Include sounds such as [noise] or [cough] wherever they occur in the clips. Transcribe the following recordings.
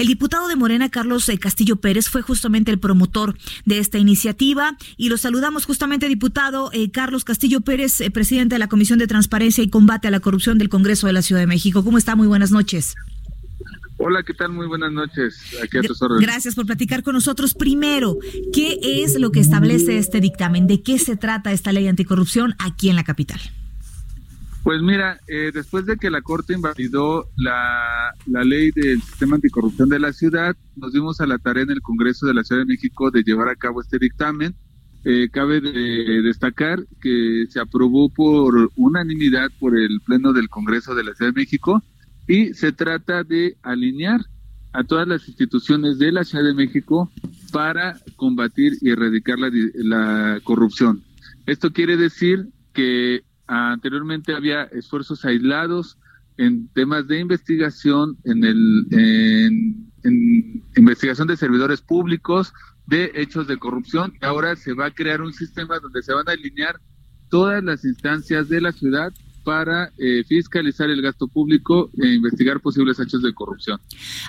El diputado de Morena, Carlos eh, Castillo Pérez, fue justamente el promotor de esta iniciativa y lo saludamos justamente, diputado eh, Carlos Castillo Pérez, eh, presidente de la Comisión de Transparencia y Combate a la Corrupción del Congreso de la Ciudad de México. ¿Cómo está? Muy buenas noches. Hola, ¿qué tal? Muy buenas noches. Aquí a tus órdenes. Gracias por platicar con nosotros. Primero, ¿qué es lo que establece este dictamen? ¿De qué se trata esta ley anticorrupción aquí en la capital? Pues mira, eh, después de que la Corte invalidó la, la ley del sistema anticorrupción de la ciudad, nos dimos a la tarea en el Congreso de la Ciudad de México de llevar a cabo este dictamen. Eh, cabe de destacar que se aprobó por unanimidad por el Pleno del Congreso de la Ciudad de México y se trata de alinear a todas las instituciones de la Ciudad de México para combatir y erradicar la, la corrupción. Esto quiere decir que anteriormente había esfuerzos aislados en temas de investigación, en el investigación de servidores públicos, de hechos de corrupción. Ahora se va a crear un sistema donde se van a alinear todas las instancias de la ciudad para eh, fiscalizar el gasto público e investigar posibles hechos de corrupción.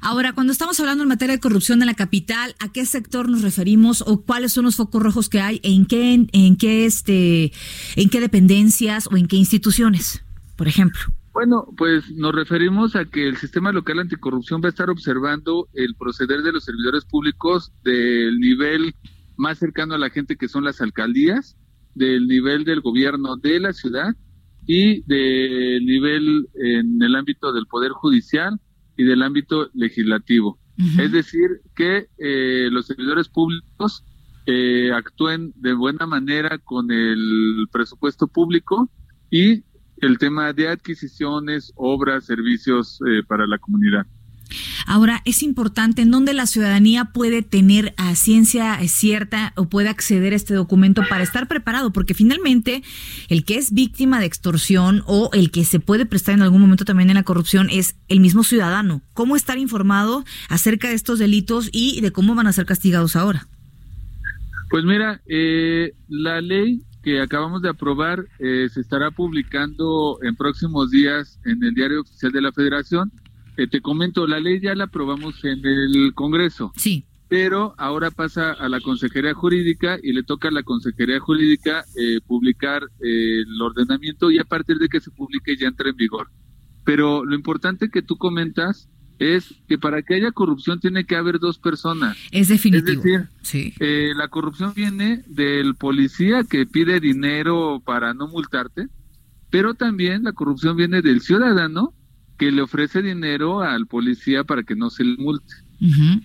Ahora, cuando estamos hablando en materia de corrupción en la capital, ¿a qué sector nos referimos o cuáles son los focos rojos que hay? ¿En qué, en qué, este, en qué dependencias o en qué instituciones, por ejemplo? Bueno, pues nos referimos a que el sistema local anticorrupción va a estar observando el proceder de los servidores públicos del nivel más cercano a la gente que son las alcaldías, del nivel del gobierno de la ciudad y del nivel en el ámbito del Poder Judicial y del ámbito legislativo. Es decir, que eh, los servidores públicos eh, actúen de buena manera con el presupuesto público y el tema de adquisiciones, obras, servicios eh, para la comunidad. Ahora, es importante en dónde la ciudadanía puede tener a ciencia cierta o puede acceder a este documento para estar preparado, porque finalmente el que es víctima de extorsión o el que se puede prestar en algún momento también en la corrupción es el mismo ciudadano. ¿Cómo estar informado acerca de estos delitos y de cómo van a ser castigados ahora? Pues mira, eh, la ley que acabamos de aprobar eh, se estará publicando en próximos días en el Diario Oficial de la Federación eh, te comento, la ley ya la aprobamos en el Congreso. Sí. Pero ahora pasa a la Consejería Jurídica y le toca a la Consejería Jurídica eh, publicar eh, el ordenamiento y a partir de que se publique ya entra en vigor. Pero lo importante que tú comentas es que para que haya corrupción tiene que haber dos personas. Es definitivo. Es decir, sí. la corrupción viene del policía que pide dinero para no multarte, pero también la corrupción viene del ciudadano que le ofrece dinero al policía para que no se le multe.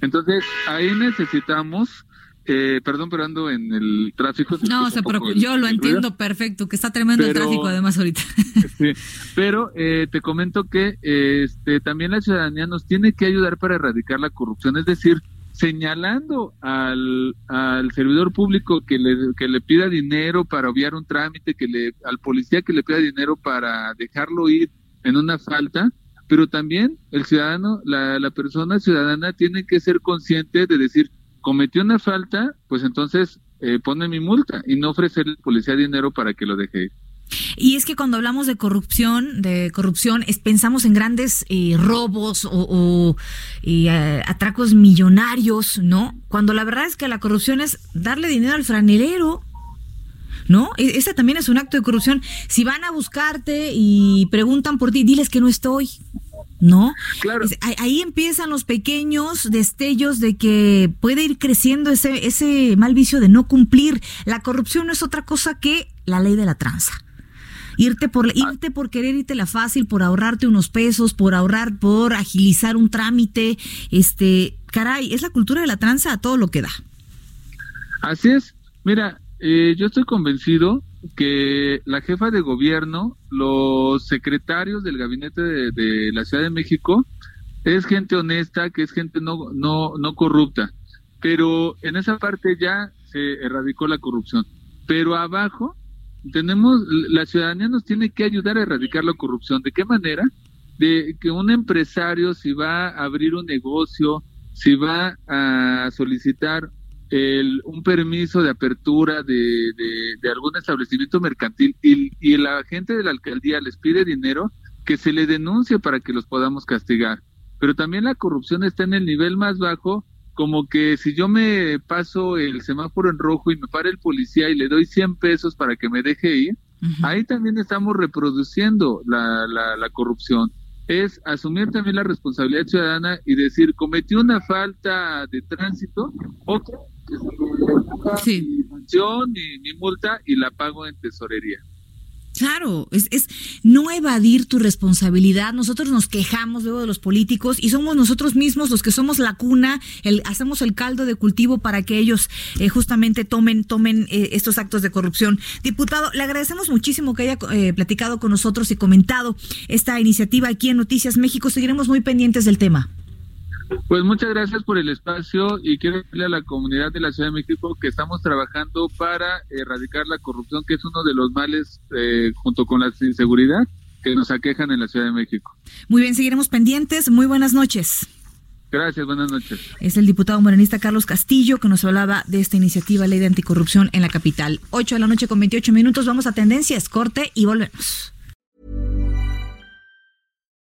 Entonces, ahí necesitamos, eh, perdón, pero ando en el tráfico. No, se preocupe, yo lo entiendo perfecto, que está tremendo el tráfico además ahorita. [laughs] Sí, pero eh, te comento que este, también la ciudadanía nos tiene que ayudar para erradicar la corrupción, es decir, señalando al, al servidor público que le, que le pida dinero para obviar un trámite, que le, al policía que le pida dinero para dejarlo ir en una falta, pero también el ciudadano, la, persona ciudadana tiene que ser consciente de decir, cometió una falta, pues entonces eh, pone mi multa y no ofrecerle al policía dinero para que lo deje ir. Y es que cuando hablamos de corrupción, de corrupción, es, pensamos en grandes eh, robos o, o eh, atracos millonarios, ¿no? Cuando la verdad es que la corrupción es darle dinero al franelero, ¿no? E, ese también es un acto de corrupción. Si van a buscarte y preguntan por ti, diles que no estoy. ¿No? Claro. ahí empiezan los pequeños destellos de que puede ir creciendo ese, ese mal vicio de no cumplir. La corrupción no es otra cosa que la ley de la tranza. Irte por, ah. irte por querer irte la fácil, por ahorrarte unos pesos, por ahorrar, por agilizar un trámite. Este, caray, es la cultura de la tranza a todo lo que da. Así es. Mira, eh, yo estoy convencido que la jefa de gobierno, los secretarios del gabinete de, la Ciudad de México, es gente honesta, que es gente no, no, no corrupta. Pero en esa parte ya se erradicó la corrupción. Pero abajo tenemos, la ciudadanía nos tiene que ayudar a erradicar la corrupción. ¿De qué manera? De que un empresario, si va a abrir un negocio, si va a solicitar el, un permiso de apertura de, de, algún establecimiento mercantil y, y la gente de la alcaldía les pide dinero, que se le denuncie para que los podamos castigar. Pero también la corrupción está en el nivel más bajo, como que si yo me paso el semáforo en rojo y me para el policía y le doy 100 pesos para que me deje ir, ahí también estamos reproduciendo la, la, la corrupción es asumir también la responsabilidad ciudadana y decir, cometí una falta de tránsito, otra sí. mi sanción, mi, multa y la pago en tesorería. Claro, es, es no evadir tu responsabilidad. Nosotros nos quejamos luego de los políticos y somos nosotros mismos los que somos la cuna, el, hacemos el caldo de cultivo para que ellos eh, justamente tomen, tomen eh, estos actos de corrupción. Diputado, le agradecemos muchísimo que haya eh, platicado con nosotros y comentado esta iniciativa aquí en Noticias México. Seguiremos muy pendientes del tema. Pues muchas gracias por el espacio y quiero decirle a la comunidad de la Ciudad de México que estamos trabajando para erradicar la corrupción, que es uno de los males eh, junto con la inseguridad que nos aquejan en la Ciudad de México. Muy bien, seguiremos pendientes. Muy buenas noches. Gracias, buenas noches. Es el diputado morenista Carlos Castillo que nos hablaba de esta iniciativa Ley de Anticorrupción en la capital. 8 de la noche con 28 minutos. Vamos a tendencias, corte y volvemos.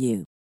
you.